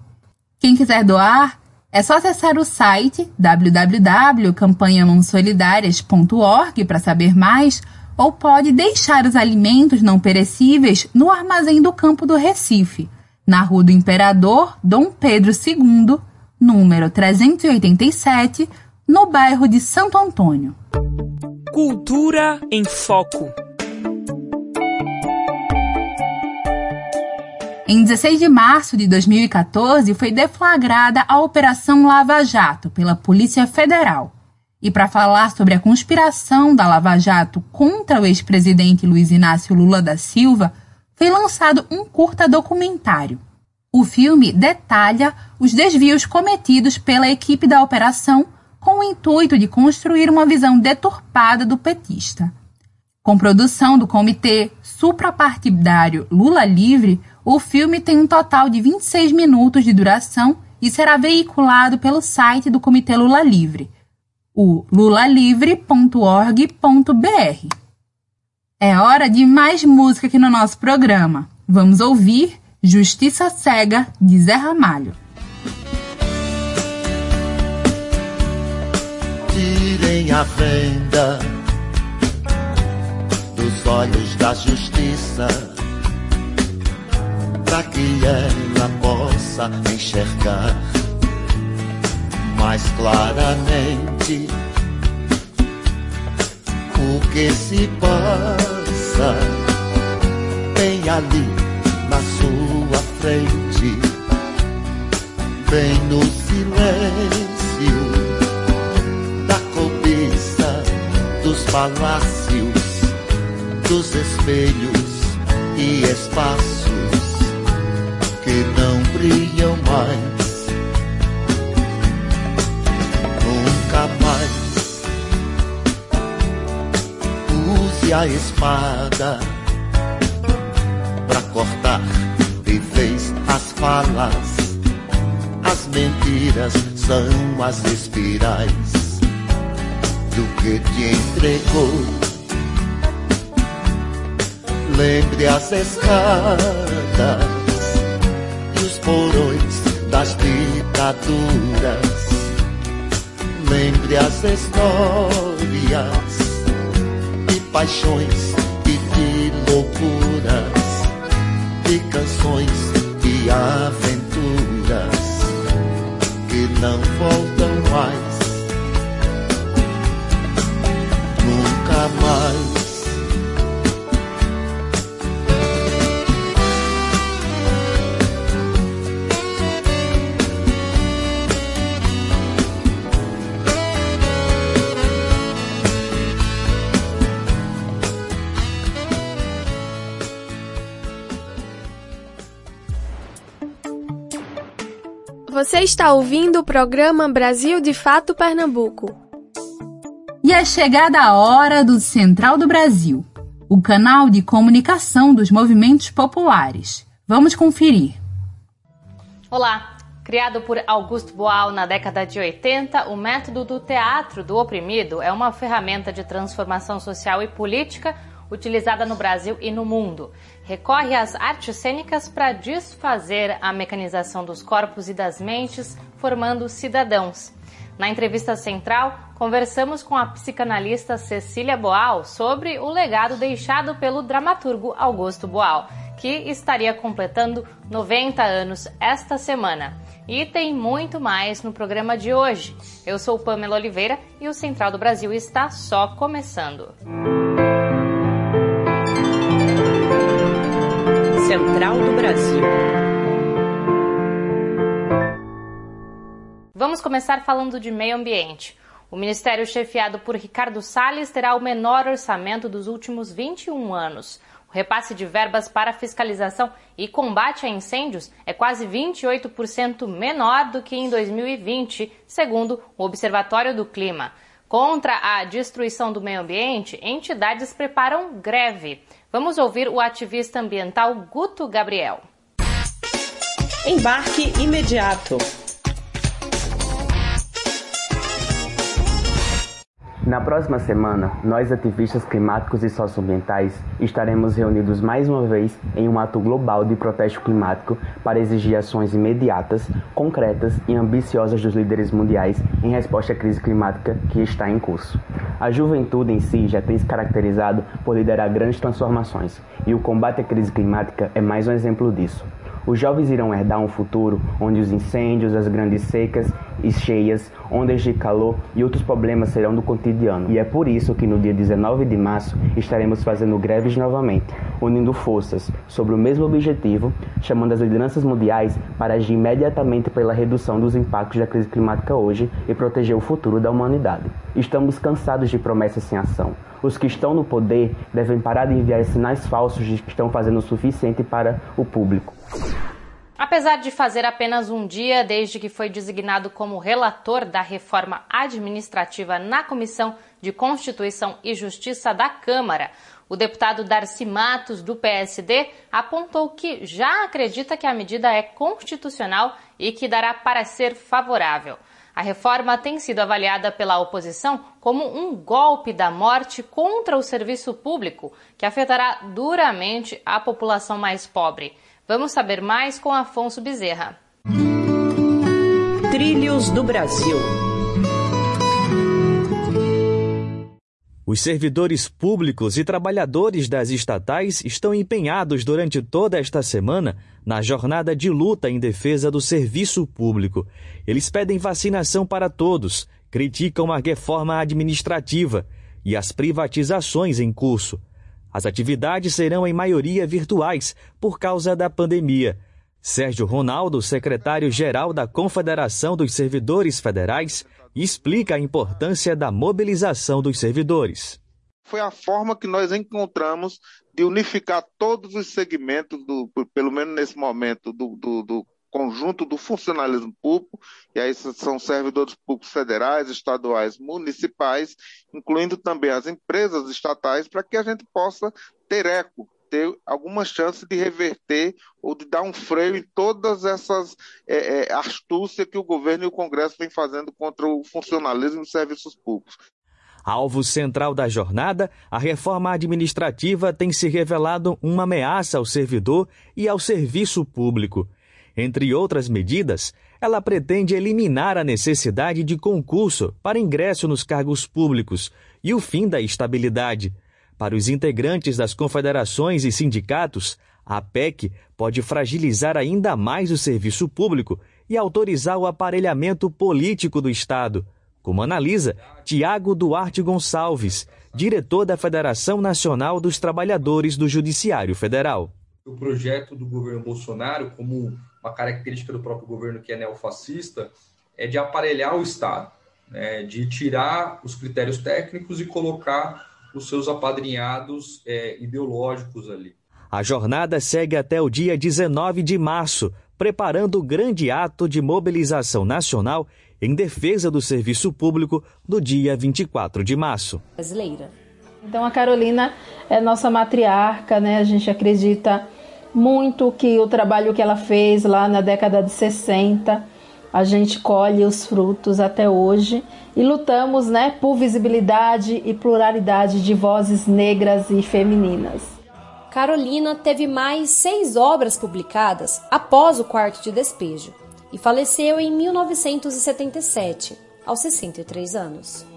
Quem quiser doar, é só acessar o site www.campanhamonsolidarias.org para saber mais ou pode deixar os alimentos não perecíveis no armazém do campo do Recife, na Rua do Imperador Dom Pedro II, número 387, no bairro de Santo Antônio. Cultura em Foco. Em 16 de março de 2014, foi deflagrada a Operação Lava Jato pela Polícia Federal. E para falar sobre a conspiração da Lava Jato contra o ex-presidente Luiz Inácio Lula da Silva, foi lançado um curta documentário. O filme detalha os desvios cometidos pela equipe da operação com o intuito de construir uma visão deturpada do petista. Com produção do Comitê Suprapartidário Lula Livre, o filme tem um total de 26 minutos de duração e será veiculado pelo site do Comitê Lula Livre, o lulalivre.org.br. É hora de mais música aqui no nosso programa. Vamos ouvir Justiça Cega, de Zé Ramalho. Tirem a venda dos olhos da justiça que ela possa enxergar mais claramente o que se passa bem ali na sua frente, bem no silêncio da cobiça dos palácios, dos espelhos e espaços mais. Nunca mais use a espada para cortar de vez as falas. As mentiras são as espirais do que te entregou. Lembre as escadas porões das ditaduras. Lembre as histórias e paixões e de loucuras de canções e aventuras que não voltam mais, nunca mais. Você está ouvindo o programa Brasil de Fato Pernambuco. E é chegada a hora do Central do Brasil, o canal de comunicação dos movimentos populares. Vamos conferir. Olá! Criado por Augusto Boal na década de 80, o método do teatro do oprimido é uma ferramenta de transformação social e política utilizada no Brasil e no mundo. Recorre às artes cênicas para desfazer a mecanização dos corpos e das mentes, formando cidadãos. Na entrevista central, conversamos com a psicanalista Cecília Boal sobre o legado deixado pelo dramaturgo Augusto Boal, que estaria completando 90 anos esta semana. E tem muito mais no programa de hoje. Eu sou Pamela Oliveira e o Central do Brasil está só começando. Central do Brasil. Vamos começar falando de meio ambiente. O ministério chefiado por Ricardo Salles terá o menor orçamento dos últimos 21 anos. O repasse de verbas para fiscalização e combate a incêndios é quase 28% menor do que em 2020, segundo o Observatório do Clima. Contra a destruição do meio ambiente, entidades preparam greve. Vamos ouvir o ativista ambiental Guto Gabriel. Embarque imediato. Na próxima semana, nós ativistas climáticos e socioambientais estaremos reunidos mais uma vez em um ato global de protesto climático para exigir ações imediatas, concretas e ambiciosas dos líderes mundiais em resposta à crise climática que está em curso. A juventude em si já tem se caracterizado por liderar grandes transformações, e o combate à crise climática é mais um exemplo disso. Os jovens irão herdar um futuro onde os incêndios, as grandes secas e cheias, ondas de calor e outros problemas serão do cotidiano. E é por isso que no dia 19 de março estaremos fazendo greves novamente, unindo forças sobre o mesmo objetivo, chamando as lideranças mundiais para agir imediatamente pela redução dos impactos da crise climática hoje e proteger o futuro da humanidade. Estamos cansados de promessas sem ação. Os que estão no poder devem parar de enviar sinais falsos de que estão fazendo o suficiente para o público. Apesar de fazer apenas um dia desde que foi designado como relator da reforma administrativa na Comissão de Constituição e Justiça da Câmara, o deputado Darcy Matos, do PSD, apontou que já acredita que a medida é constitucional e que dará parecer favorável. A reforma tem sido avaliada pela oposição como um golpe da morte contra o serviço público, que afetará duramente a população mais pobre. Vamos saber mais com Afonso Bezerra. Trilhos do Brasil. Os servidores públicos e trabalhadores das estatais estão empenhados durante toda esta semana na jornada de luta em defesa do serviço público. Eles pedem vacinação para todos, criticam a reforma administrativa e as privatizações em curso. As atividades serão em maioria virtuais por causa da pandemia. Sérgio Ronaldo, secretário-geral da Confederação dos Servidores Federais, explica a importância da mobilização dos servidores. Foi a forma que nós encontramos de unificar todos os segmentos, do, pelo menos nesse momento, do, do, do conjunto do funcionalismo público, e aí são servidores públicos federais, estaduais, municipais, incluindo também as empresas estatais, para que a gente possa ter eco, ter alguma chance de reverter ou de dar um freio em todas essas é, é, astúcias que o governo e o Congresso vêm fazendo contra o funcionalismo e serviços públicos. Alvo central da jornada, a reforma administrativa tem se revelado uma ameaça ao servidor e ao serviço público. Entre outras medidas, ela pretende eliminar a necessidade de concurso para ingresso nos cargos públicos e o fim da estabilidade. Para os integrantes das confederações e sindicatos, a PEC pode fragilizar ainda mais o serviço público e autorizar o aparelhamento político do Estado, como analisa Tiago Duarte Gonçalves, diretor da Federação Nacional dos Trabalhadores do Judiciário Federal. O projeto do governo Bolsonaro, como uma característica do próprio governo que é neofascista, é de aparelhar o Estado, né, de tirar os critérios técnicos e colocar os seus apadrinhados é, ideológicos ali. A jornada segue até o dia 19 de março, preparando o grande ato de mobilização nacional em defesa do serviço público no dia 24 de março. Brasileira. Então a Carolina é nossa matriarca, né? A gente acredita muito que o trabalho que ela fez lá na década de 60, a gente colhe os frutos até hoje e lutamos né, por visibilidade e pluralidade de vozes negras e femininas. Carolina teve mais seis obras publicadas após o quarto de despejo e faleceu em 1977, aos 63 anos.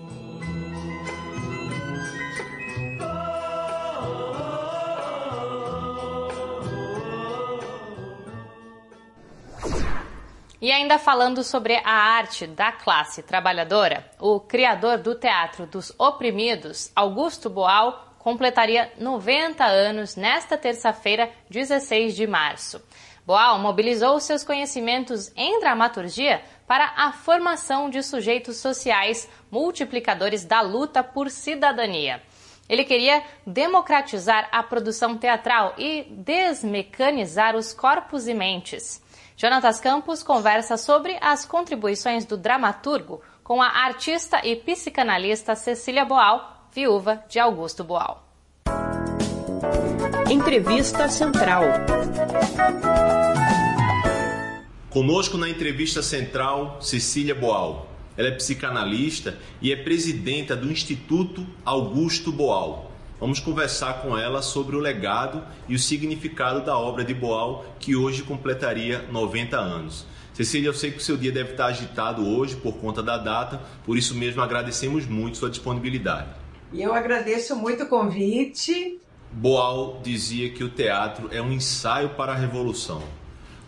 E ainda falando sobre a arte da classe trabalhadora, o criador do Teatro dos Oprimidos, Augusto Boal, completaria 90 anos nesta terça-feira, 16 de março. Boal mobilizou seus conhecimentos em dramaturgia para a formação de sujeitos sociais multiplicadores da luta por cidadania. Ele queria democratizar a produção teatral e desmecanizar os corpos e mentes. Jonatas Campos conversa sobre as contribuições do dramaturgo com a artista e psicanalista Cecília Boal, viúva de Augusto Boal. Entrevista Central. Conosco na entrevista central, Cecília Boal. Ela é psicanalista e é presidenta do Instituto Augusto Boal. Vamos conversar com ela sobre o legado e o significado da obra de Boal, que hoje completaria 90 anos. Cecília, eu sei que o seu dia deve estar agitado hoje por conta da data, por isso mesmo agradecemos muito sua disponibilidade. E eu agradeço muito o convite. Boal dizia que o teatro é um ensaio para a revolução.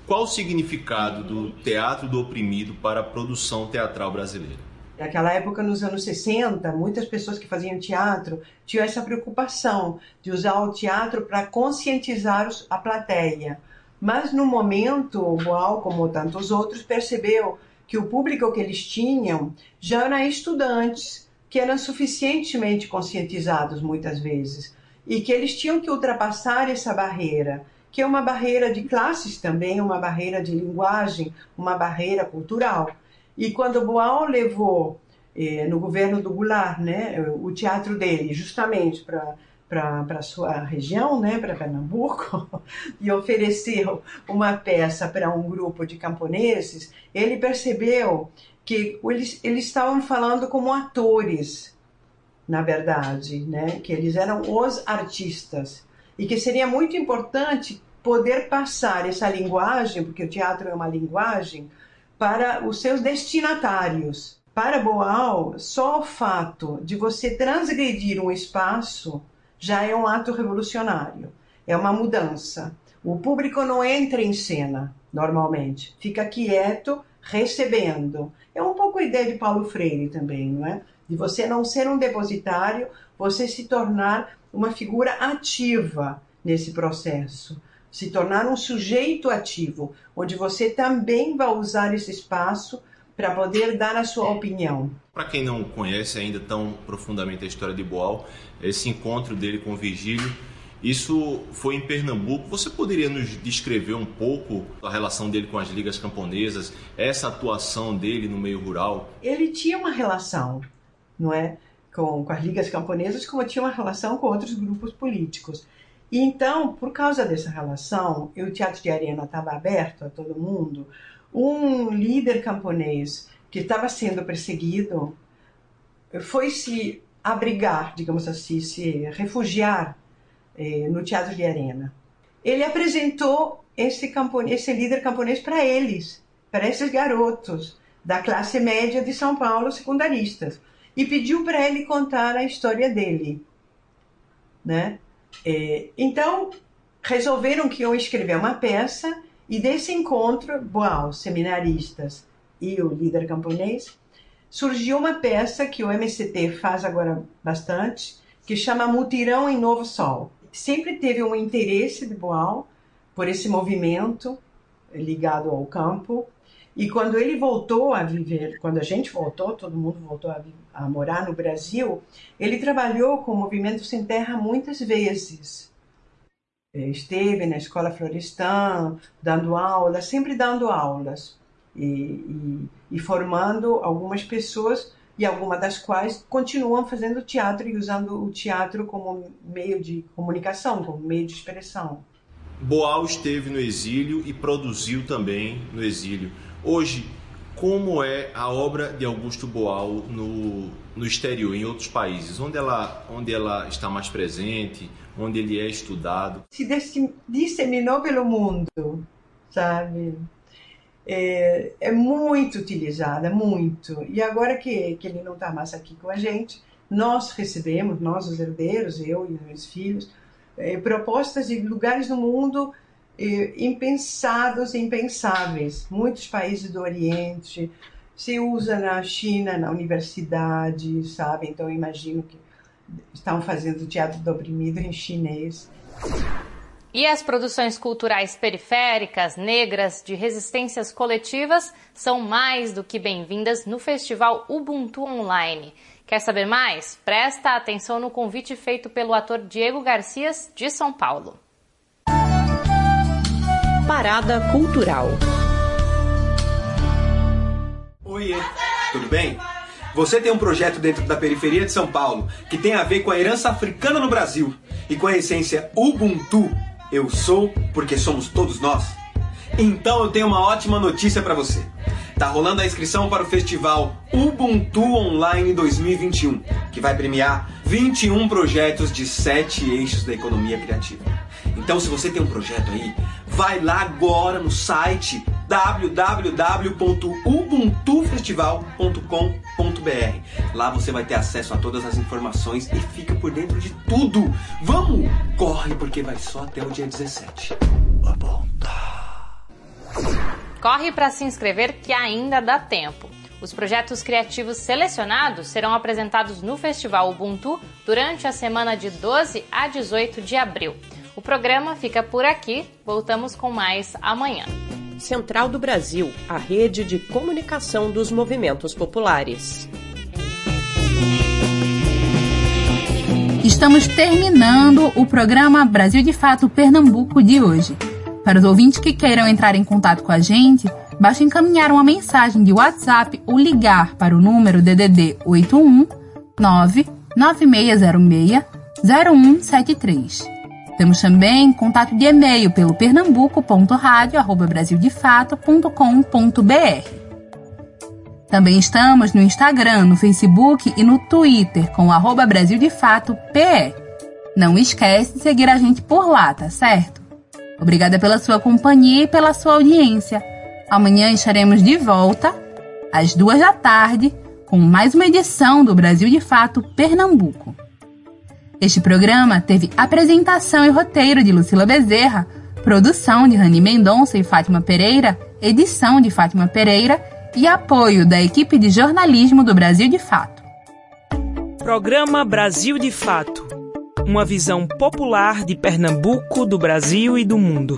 Qual o significado do teatro do oprimido para a produção teatral brasileira? Naquela época, nos anos 60, muitas pessoas que faziam teatro tinham essa preocupação de usar o teatro para conscientizar a plateia. Mas no momento, o Boal, como tantos outros, percebeu que o público que eles tinham já eram estudantes, que eram suficientemente conscientizados muitas vezes, e que eles tinham que ultrapassar essa barreira, que é uma barreira de classes também, uma barreira de linguagem, uma barreira cultural. E quando Boal levou eh, no governo do Goulart, né, o teatro dele, justamente para para sua região, né, para Pernambuco, e ofereceu uma peça para um grupo de camponeses, ele percebeu que eles, eles estavam falando como atores, na verdade, né, que eles eram os artistas, e que seria muito importante poder passar essa linguagem, porque o teatro é uma linguagem, para os seus destinatários. Para Boal, só o fato de você transgredir um espaço já é um ato revolucionário, é uma mudança. O público não entra em cena normalmente, fica quieto, recebendo. É um pouco a ideia de Paulo Freire também, não é? de você não ser um depositário, você se tornar uma figura ativa nesse processo, se tornar um sujeito ativo, onde você também vai usar esse espaço para poder dar a sua opinião. Para quem não conhece ainda tão profundamente a história de Boal, esse encontro dele com Virgílio, isso foi em Pernambuco. Você poderia nos descrever um pouco a relação dele com as ligas camponesas, essa atuação dele no meio rural? Ele tinha uma relação, não é, com, com as ligas camponesas, como tinha uma relação com outros grupos políticos. E então, por causa dessa relação, e o Teatro de Arena estava aberto a todo mundo, um líder camponês que estava sendo perseguido foi se abrigar, digamos assim, se refugiar eh, no Teatro de Arena. Ele apresentou esse, camponês, esse líder camponês para eles, para esses garotos da classe média de São Paulo, secundaristas, e pediu para ele contar a história dele, né? Eh, então resolveram que iam escrever uma peça e desse encontro, Boal, seminaristas e o líder camponês, surgiu uma peça que o MCT faz agora bastante, que chama Mutirão em Novo Sol. Sempre teve um interesse de Boal por esse movimento ligado ao campo. E quando ele voltou a viver, quando a gente voltou, todo mundo voltou a, a morar no Brasil, ele trabalhou com o Movimento Sem Terra muitas vezes esteve na escola Florestan, dando aulas, sempre dando aulas e, e, e, formando algumas pessoas e algumas das quais continuam fazendo teatro e usando o teatro como meio de comunicação, como meio de expressão. Boal esteve no exílio e produziu também no exílio. Hoje, como é a obra de Augusto Boal no, no exterior, em outros países? Onde ela, onde ela está mais presente? onde ele é estudado. Se disseminou pelo mundo, sabe? É, é muito utilizada, muito. E agora que, que ele não está mais aqui com a gente, nós recebemos, nós os herdeiros, eu e meus filhos, é, propostas de lugares no mundo impensados e impensáveis. Muitos países do Oriente, se usa na China, na universidade, sabe? Então imagino que estão fazendo teatro do oprimido em chinês. E as produções culturais periféricas, negras, de resistências coletivas são mais do que bem-vindas no Festival Ubuntu Online. Quer saber mais? Presta atenção no convite feito pelo ator Diego Garcias, de São Paulo. Parada Cultural. Oi, tudo bem? Você tem um projeto dentro da periferia de São Paulo que tem a ver com a herança africana no Brasil e com a essência Ubuntu. Eu sou porque somos todos nós. Então eu tenho uma ótima notícia para você. Tá rolando a inscrição para o festival Ubuntu Online 2021, que vai premiar 21 projetos de 7 eixos da economia criativa. Então, se você tem um projeto aí, vai lá agora no site www.ubuntufestival.com.br. Lá você vai ter acesso a todas as informações e fica por dentro de tudo. Vamos! Corre porque vai só até o dia 17. Corre para se inscrever que ainda dá tempo. Os projetos criativos selecionados serão apresentados no Festival Ubuntu durante a semana de 12 a 18 de abril. O programa fica por aqui. Voltamos com mais amanhã. Central do Brasil, a rede de comunicação dos movimentos populares. Estamos terminando o programa Brasil de Fato Pernambuco de hoje. Para os ouvintes que queiram entrar em contato com a gente, basta encaminhar uma mensagem de WhatsApp ou ligar para o número DDD 81 99606 0173. Temos também contato de e-mail pelo pernambuco.radio@brasildefato.com.br. Também estamos no Instagram, no Facebook e no Twitter com arroba Brasil de Fato PE. Não esquece de seguir a gente por lá, tá certo? Obrigada pela sua companhia e pela sua audiência. Amanhã estaremos de volta às duas da tarde com mais uma edição do Brasil de Fato Pernambuco. Este programa teve apresentação e roteiro de Lucila Bezerra, produção de Rani Mendonça e Fátima Pereira, edição de Fátima Pereira e apoio da equipe de jornalismo do Brasil de Fato. Programa Brasil de Fato uma visão popular de Pernambuco, do Brasil e do mundo.